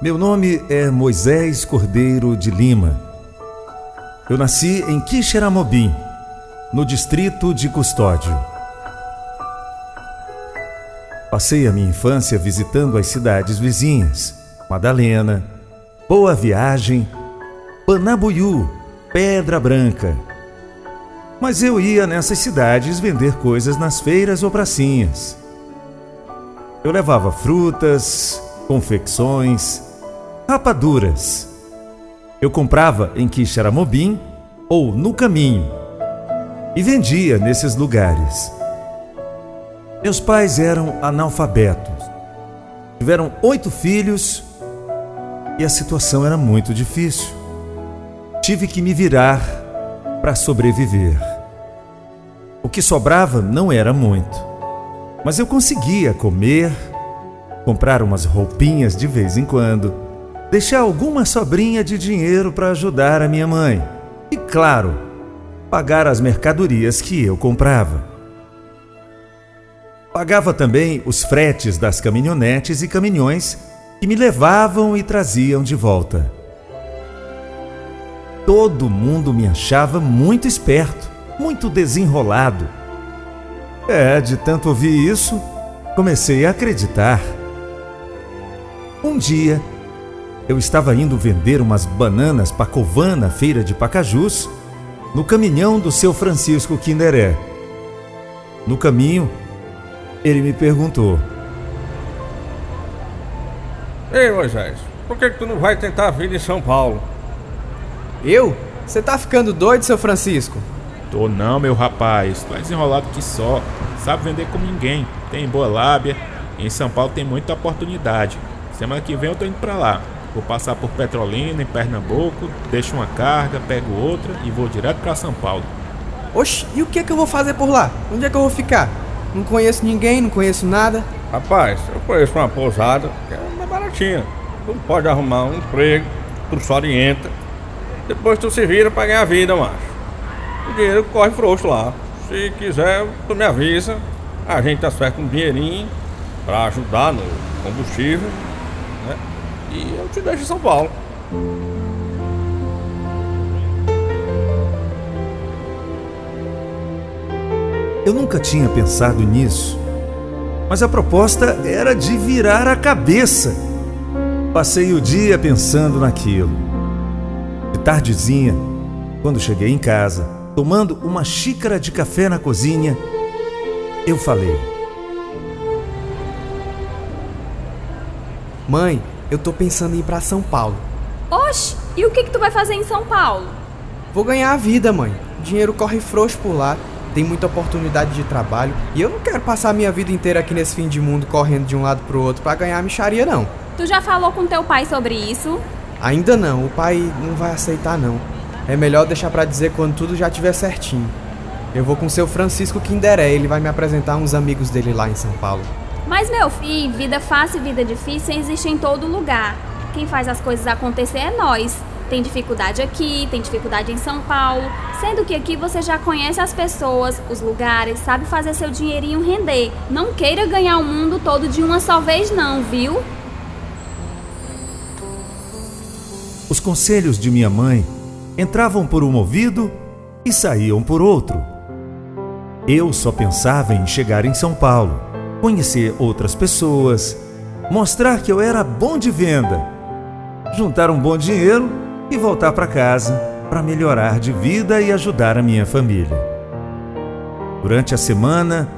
Meu nome é Moisés Cordeiro de Lima. Eu nasci em Quixeramobim, no distrito de Custódio. Passei a minha infância visitando as cidades vizinhas: Madalena, Boa Viagem, Panabuiú, Pedra Branca. Mas eu ia nessas cidades vender coisas nas feiras ou pracinhas. Eu levava frutas, confecções, rapaduras. Eu comprava em Quixaramobim ou no caminho e vendia nesses lugares. Meus pais eram analfabetos. Tiveram oito filhos e a situação era muito difícil. Tive que me virar para sobreviver. O que sobrava não era muito, mas eu conseguia comer, comprar umas roupinhas de vez em quando deixar alguma sobrinha de dinheiro para ajudar a minha mãe e, claro, pagar as mercadorias que eu comprava. Pagava também os fretes das caminhonetes e caminhões que me levavam e traziam de volta. Todo mundo me achava muito esperto, muito desenrolado. É, de tanto ouvir isso, comecei a acreditar. Um dia, eu estava indo vender umas bananas pacovã na feira de Pacajus, no caminhão do seu Francisco Kinderé. No caminho, ele me perguntou: Ei, Moisés, por que, que tu não vai tentar a vida em São Paulo? Eu? Você tá ficando doido, seu Francisco? Tô não, meu rapaz. Tu é desenrolado que só. Sabe vender como ninguém. Tem boa lábia. E em São Paulo tem muita oportunidade. Semana que vem eu tô indo pra lá. Vou passar por Petrolina, em Pernambuco, deixo uma carga, pego outra e vou direto para São Paulo. Oxe, e o que é que eu vou fazer por lá? Onde é que eu vou ficar? Não conheço ninguém, não conheço nada. Rapaz, eu conheço uma pousada que é mais baratinha. Tu pode arrumar um emprego, tu só orienta. Depois tu se vira pra ganhar a vida, macho. O dinheiro corre frouxo lá. Se quiser, tu me avisa. A gente acerta um dinheirinho pra ajudar no combustível e eu te deixo em São Paulo. Eu nunca tinha pensado nisso, mas a proposta era de virar a cabeça. Passei o dia pensando naquilo. De tardezinha, quando cheguei em casa, tomando uma xícara de café na cozinha, eu falei: Mãe, eu tô pensando em ir pra São Paulo. Oxe, e o que que tu vai fazer em São Paulo? Vou ganhar a vida, mãe. O dinheiro corre frouxo por lá, tem muita oportunidade de trabalho e eu não quero passar a minha vida inteira aqui nesse fim de mundo correndo de um lado pro outro para ganhar a micharia, não. Tu já falou com teu pai sobre isso? Ainda não, o pai não vai aceitar, não. É melhor deixar para dizer quando tudo já estiver certinho. Eu vou com seu Francisco Kinderé, ele vai me apresentar uns amigos dele lá em São Paulo. Mas, meu filho, vida fácil e vida difícil existe em todo lugar. Quem faz as coisas acontecer é nós. Tem dificuldade aqui, tem dificuldade em São Paulo, sendo que aqui você já conhece as pessoas, os lugares, sabe fazer seu dinheirinho render. Não queira ganhar o mundo todo de uma só vez, não, viu? Os conselhos de minha mãe entravam por um ouvido e saíam por outro. Eu só pensava em chegar em São Paulo conhecer outras pessoas, mostrar que eu era bom de venda, juntar um bom dinheiro e voltar para casa para melhorar de vida e ajudar a minha família. Durante a semana,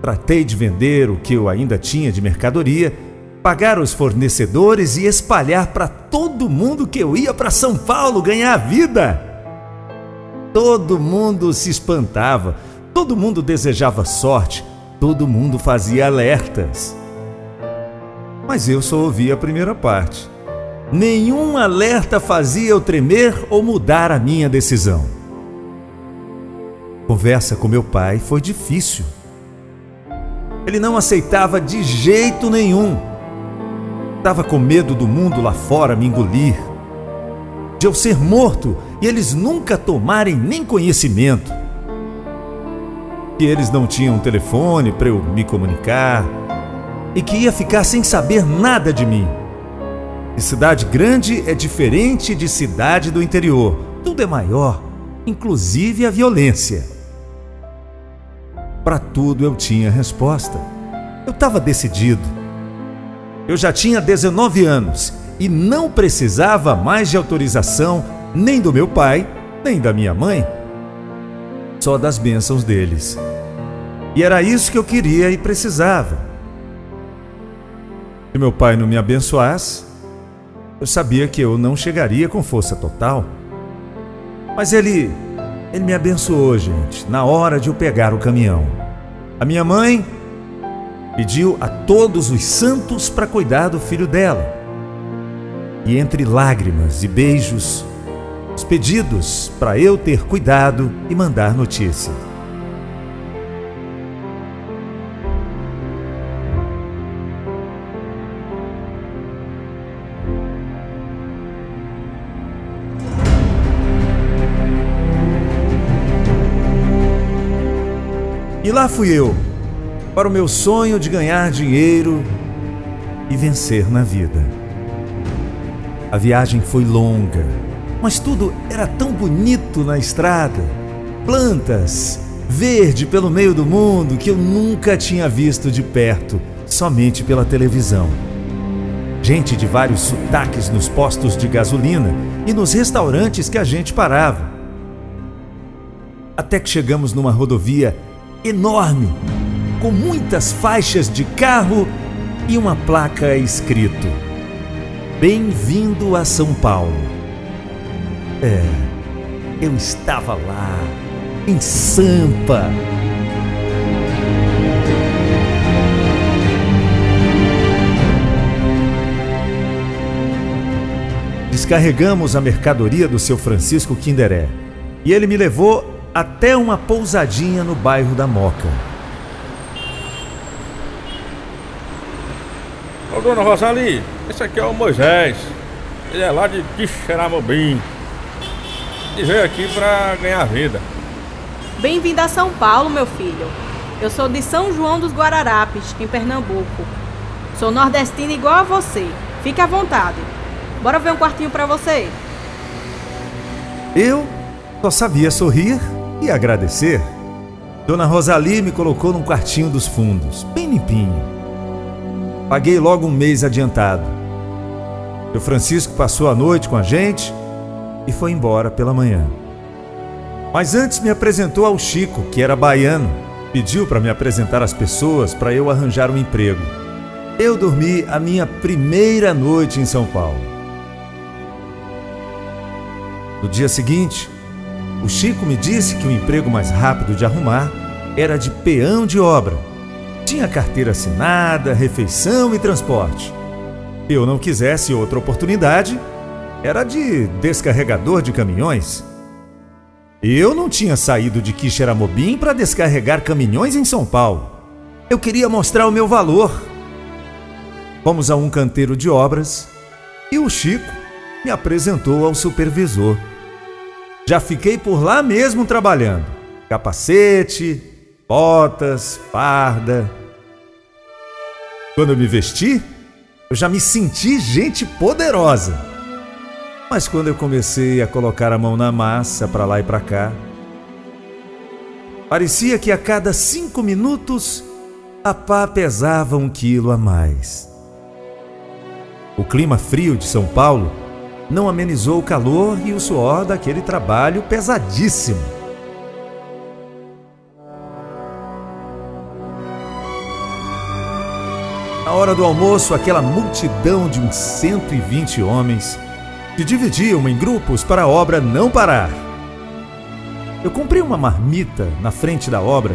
tratei de vender o que eu ainda tinha de mercadoria, pagar os fornecedores e espalhar para todo mundo que eu ia para São Paulo ganhar vida. Todo mundo se espantava, todo mundo desejava sorte, todo mundo fazia alertas. Mas eu só ouvi a primeira parte. Nenhum alerta fazia eu tremer ou mudar a minha decisão. Conversa com meu pai foi difícil. Ele não aceitava de jeito nenhum. Estava com medo do mundo lá fora me engolir, de eu ser morto e eles nunca tomarem nem conhecimento que eles não tinham telefone para eu me comunicar e que ia ficar sem saber nada de mim. E cidade grande é diferente de cidade do interior. Tudo é maior, inclusive a violência. Para tudo eu tinha resposta. Eu estava decidido. Eu já tinha 19 anos e não precisava mais de autorização nem do meu pai, nem da minha mãe, só das bênçãos deles. E era isso que eu queria e precisava. Se meu pai não me abençoasse, eu sabia que eu não chegaria com força total. Mas ele, ele me abençoou, gente, na hora de eu pegar o caminhão. A minha mãe pediu a todos os santos para cuidar do filho dela. E entre lágrimas e beijos, os pedidos para eu ter cuidado e mandar notícia. E lá fui eu, para o meu sonho de ganhar dinheiro e vencer na vida. A viagem foi longa, mas tudo era tão bonito na estrada. Plantas, verde pelo meio do mundo que eu nunca tinha visto de perto, somente pela televisão. Gente de vários sotaques nos postos de gasolina e nos restaurantes que a gente parava. Até que chegamos numa rodovia enorme, com muitas faixas de carro e uma placa escrito: Bem-vindo a São Paulo. É, eu estava lá, em Sampa. Descarregamos a mercadoria do seu Francisco Kinderé e ele me levou até uma pousadinha no bairro da Moca. Ô dona Rosali, esse aqui é o Moisés. Ele é lá de Quixeramobim e veio aqui para ganhar vida. Bem-vindo a São Paulo, meu filho. Eu sou de São João dos Guararapes, em Pernambuco. Sou nordestina igual a você. Fique à vontade. Bora ver um quartinho para você. Eu só sabia sorrir e agradecer. Dona Rosalie me colocou num quartinho dos fundos, bem limpinho. Paguei logo um mês adiantado. O Francisco passou a noite com a gente e foi embora pela manhã. Mas antes me apresentou ao Chico, que era baiano. Pediu para me apresentar às pessoas para eu arranjar um emprego. Eu dormi a minha primeira noite em São Paulo. No dia seguinte, o Chico me disse que o emprego mais rápido de arrumar era de peão de obra. Tinha carteira assinada, refeição e transporte. Eu não quisesse outra oportunidade, era de descarregador de caminhões. Eu não tinha saído de Quixeramobim para descarregar caminhões em São Paulo. Eu queria mostrar o meu valor. Fomos a um canteiro de obras e o Chico me apresentou ao supervisor. Já fiquei por lá mesmo trabalhando. Capacete, botas, farda. Quando eu me vesti, eu já me senti gente poderosa. Mas quando eu comecei a colocar a mão na massa para lá e para cá, parecia que a cada cinco minutos a pá pesava um quilo a mais. O clima frio de São Paulo não amenizou o calor e o suor daquele trabalho pesadíssimo. Na hora do almoço, aquela multidão de uns 120 homens que dividiam em grupos para a obra não parar. Eu comprei uma marmita na frente da obra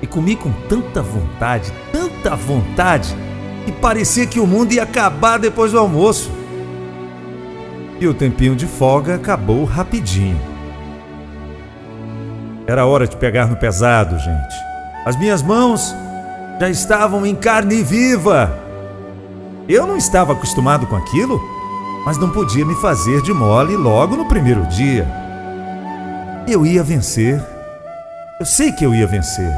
e comi com tanta vontade, tanta vontade, que parecia que o mundo ia acabar depois do almoço. E o tempinho de folga acabou rapidinho. Era hora de pegar no pesado, gente. As minhas mãos já estavam em carne viva. Eu não estava acostumado com aquilo mas não podia me fazer de mole logo no primeiro dia. Eu ia vencer. Eu sei que eu ia vencer.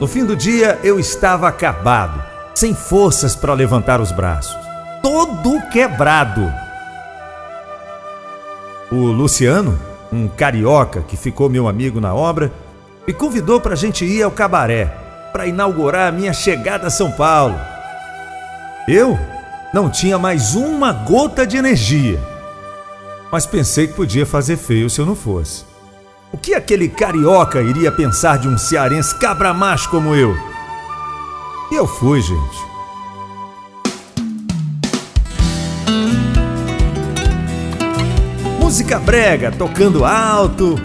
No fim do dia, eu estava acabado, sem forças para levantar os braços, todo quebrado. O Luciano, um carioca que ficou meu amigo na obra, me convidou para a gente ir ao cabaré para inaugurar a minha chegada a São Paulo. Eu não tinha mais uma gota de energia, mas pensei que podia fazer feio se eu não fosse. O que aquele carioca iria pensar de um cearense cabra macho como eu? E eu fui, gente. Música brega tocando alto,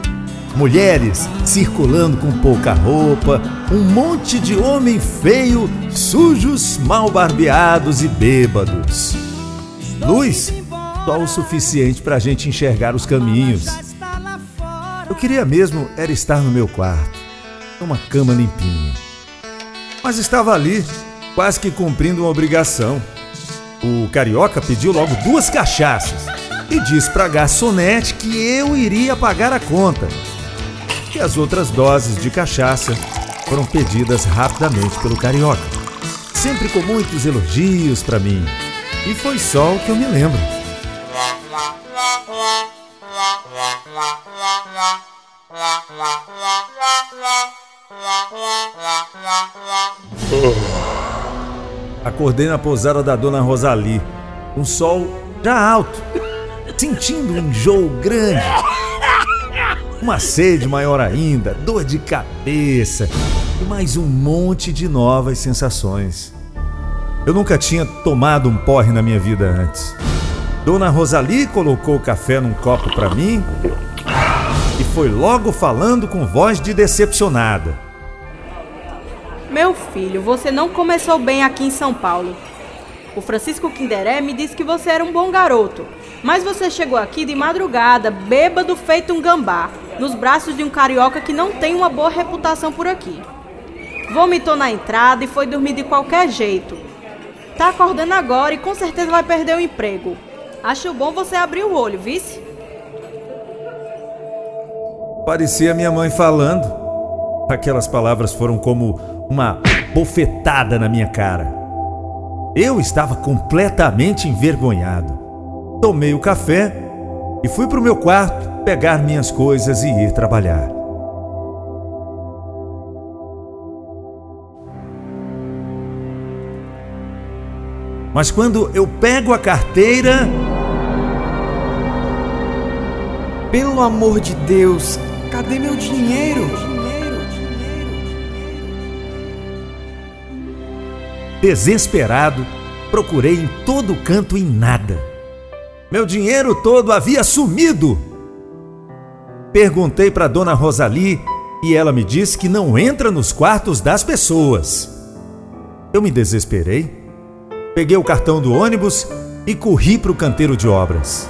mulheres circulando com pouca roupa, um monte de homem feio, sujos, mal barbeados e bêbados. Luz, só o suficiente para a gente enxergar os caminhos. Eu queria mesmo era estar no meu quarto, numa cama limpinha. Mas estava ali, quase que cumprindo uma obrigação. O carioca pediu logo duas cachaças e disse para a garçonete que eu iria pagar a conta. E as outras doses de cachaça foram pedidas rapidamente pelo carioca, sempre com muitos elogios para mim. E foi só o que eu me lembro. Acordei na pousada da dona Rosali, um sol já alto, sentindo um enjoo grande, uma sede maior ainda, dor de cabeça e mais um monte de novas sensações. Eu nunca tinha tomado um porre na minha vida antes. Dona Rosali colocou o café num copo para mim e foi logo falando com voz de decepcionada. Meu filho, você não começou bem aqui em São Paulo. O Francisco Quinderé me disse que você era um bom garoto, mas você chegou aqui de madrugada, bêbado feito um gambá, nos braços de um carioca que não tem uma boa reputação por aqui. Vomitou na entrada e foi dormir de qualquer jeito. Tá acordando agora e com certeza vai perder o emprego. Acho bom você abrir o olho, vice? Parecia minha mãe falando. Aquelas palavras foram como uma bofetada na minha cara. Eu estava completamente envergonhado. Tomei o café e fui para o meu quarto pegar minhas coisas e ir trabalhar. Mas quando eu pego a carteira. Pelo amor de Deus, cadê meu dinheiro? Desesperado, procurei em todo canto e nada. Meu dinheiro todo havia sumido. Perguntei para dona Rosali e ela me disse que não entra nos quartos das pessoas. Eu me desesperei, peguei o cartão do ônibus e corri para o canteiro de obras.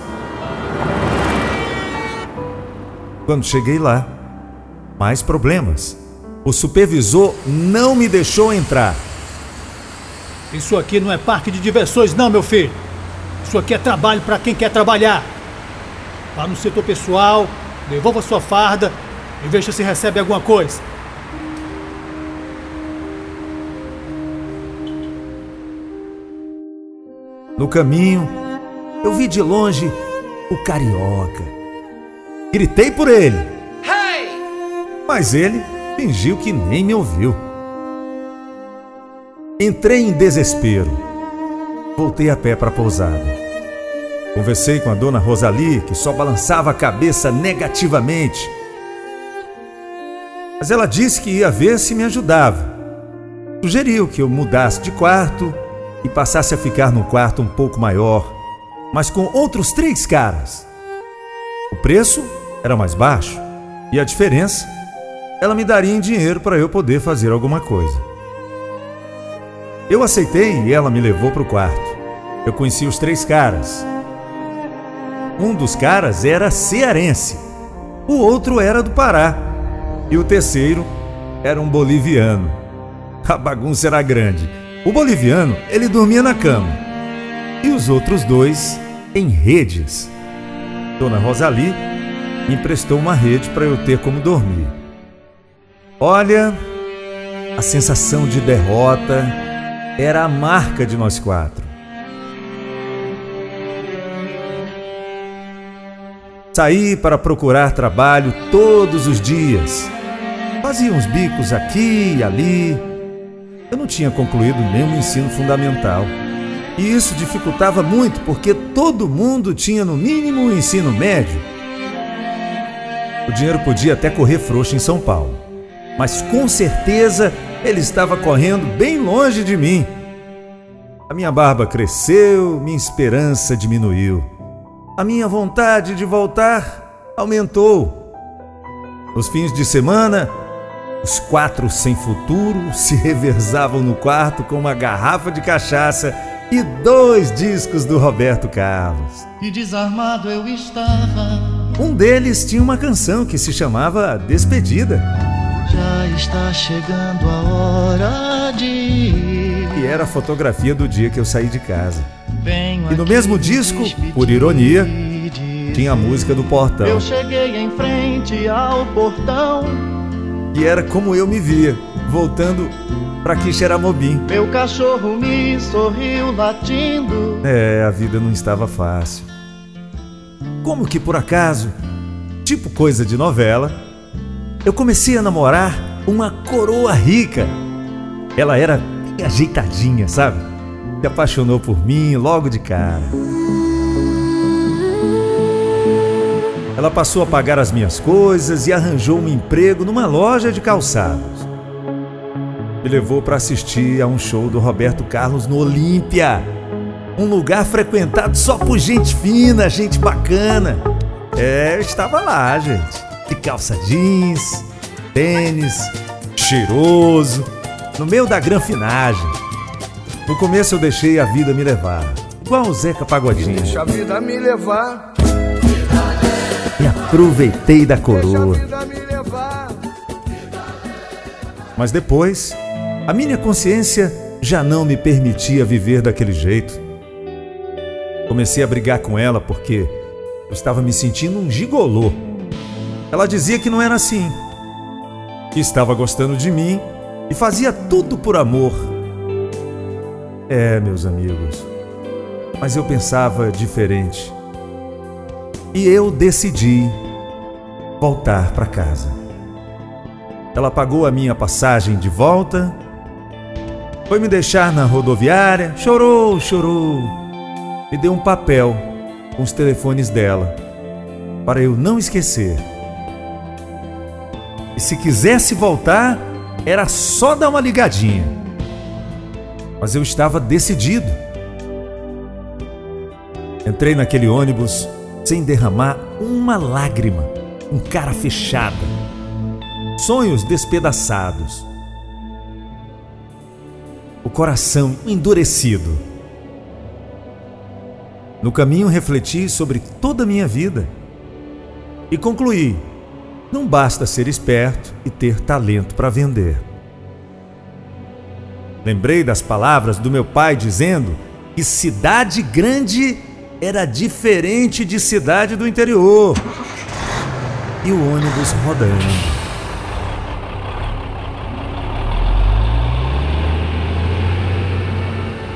Quando cheguei lá, mais problemas. O supervisor não me deixou entrar. Isso aqui não é parque de diversões, não, meu filho. Isso aqui é trabalho para quem quer trabalhar. Vá no setor pessoal, devolva sua farda e veja se recebe alguma coisa. No caminho, eu vi de longe o carioca. Gritei por ele. Mas ele fingiu que nem me ouviu. Entrei em desespero. Voltei a pé para a pousada. Conversei com a dona Rosali, que só balançava a cabeça negativamente. Mas ela disse que ia ver se me ajudava. Sugeriu que eu mudasse de quarto e passasse a ficar num quarto um pouco maior, mas com outros três caras. O preço era mais baixo e a diferença ela me daria em dinheiro para eu poder fazer alguma coisa. Eu aceitei e ela me levou para o quarto. Eu conheci os três caras. Um dos caras era cearense, o outro era do Pará e o terceiro era um boliviano. A bagunça era grande. O boliviano, ele dormia na cama e os outros dois em redes. Dona Rosali me emprestou uma rede para eu ter como dormir. Olha, A sensação de derrota era a marca de nós quatro. Saí para procurar trabalho todos os dias. Fazia uns bicos aqui e ali. Eu não tinha concluído nenhum ensino fundamental. E isso dificultava muito porque todo mundo tinha no mínimo um ensino médio. O dinheiro podia até correr frouxo em São Paulo, mas com certeza ele estava correndo bem longe de mim. A minha barba cresceu, minha esperança diminuiu a minha vontade de voltar aumentou. Nos fins de semana, os quatro sem futuro se reversavam no quarto com uma garrafa de cachaça e dois discos do Roberto Carlos. E desarmado eu estava. Um deles tinha uma canção que se chamava Despedida. Já está chegando a hora de ir. E era a fotografia do dia que eu saí de casa. E no mesmo me disco, por ironia, tinha a música do portão. Eu cheguei em frente ao portão. E era como eu me via, voltando para Quixeramobim. Meu cachorro me sorriu latindo. É, a vida não estava fácil. Como que por acaso, tipo coisa de novela, eu comecei a namorar uma coroa rica. Ela era bem ajeitadinha, sabe? Se apaixonou por mim logo de cara. Ela passou a pagar as minhas coisas e arranjou um emprego numa loja de calçados. Me levou para assistir a um show do Roberto Carlos no Olímpia. Um lugar frequentado só por gente fina, gente bacana. É, eu estava lá, gente. De calça jeans, tênis, cheiroso, no meio da granfinagem. No começo eu deixei a vida me levar, igual o Zeca Pagodinho. Deixa a vida me levar. E aproveitei da coroa. Mas depois, a minha consciência já não me permitia viver daquele jeito. Comecei a brigar com ela porque eu estava me sentindo um gigolô. Ela dizia que não era assim, que estava gostando de mim e fazia tudo por amor. É, meus amigos, mas eu pensava diferente. E eu decidi voltar para casa. Ela pagou a minha passagem de volta, foi me deixar na rodoviária, chorou, chorou. Me deu um papel com os telefones dela, para eu não esquecer. E se quisesse voltar, era só dar uma ligadinha. Mas eu estava decidido. Entrei naquele ônibus sem derramar uma lágrima, um cara fechada sonhos despedaçados, o coração endurecido. No caminho refleti sobre toda a minha vida e concluí: não basta ser esperto e ter talento para vender. Lembrei das palavras do meu pai dizendo que cidade grande era diferente de cidade do interior. E o ônibus rodando.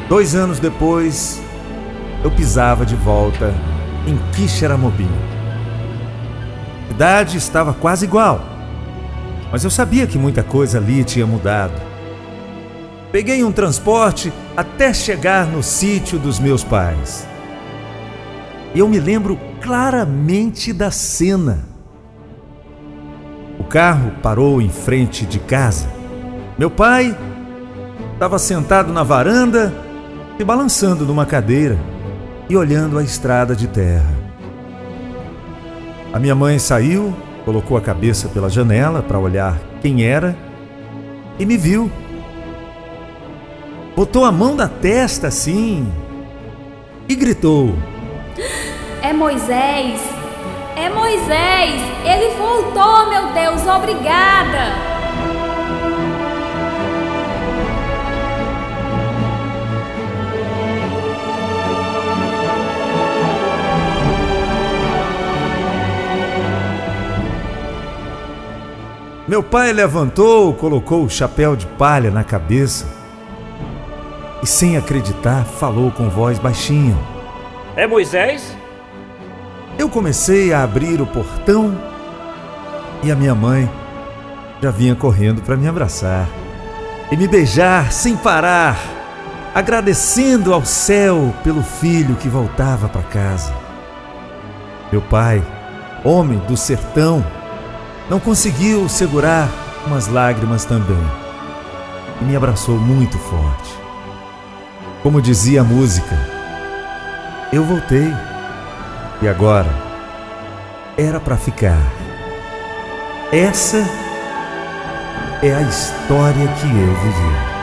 Dois anos depois, eu pisava de volta em Quixeramobim. A idade estava quase igual, mas eu sabia que muita coisa ali tinha mudado. Peguei um transporte até chegar no sítio dos meus pais. Eu me lembro claramente da cena. O carro parou em frente de casa. Meu pai estava sentado na varanda e balançando numa cadeira e olhando a estrada de terra. A minha mãe saiu, colocou a cabeça pela janela para olhar quem era e me viu. Botou a mão na testa assim e gritou: É Moisés! É Moisés! Ele voltou, meu Deus! Obrigada! Meu pai levantou, colocou o chapéu de palha na cabeça e, sem acreditar, falou com voz baixinha. É Moisés? Eu comecei a abrir o portão e a minha mãe já vinha correndo para me abraçar e me beijar sem parar, agradecendo ao céu pelo filho que voltava para casa. Meu pai, homem do sertão, não conseguiu segurar umas lágrimas também e me abraçou muito forte. Como dizia a música, eu voltei e agora era para ficar. Essa é a história que eu vivi.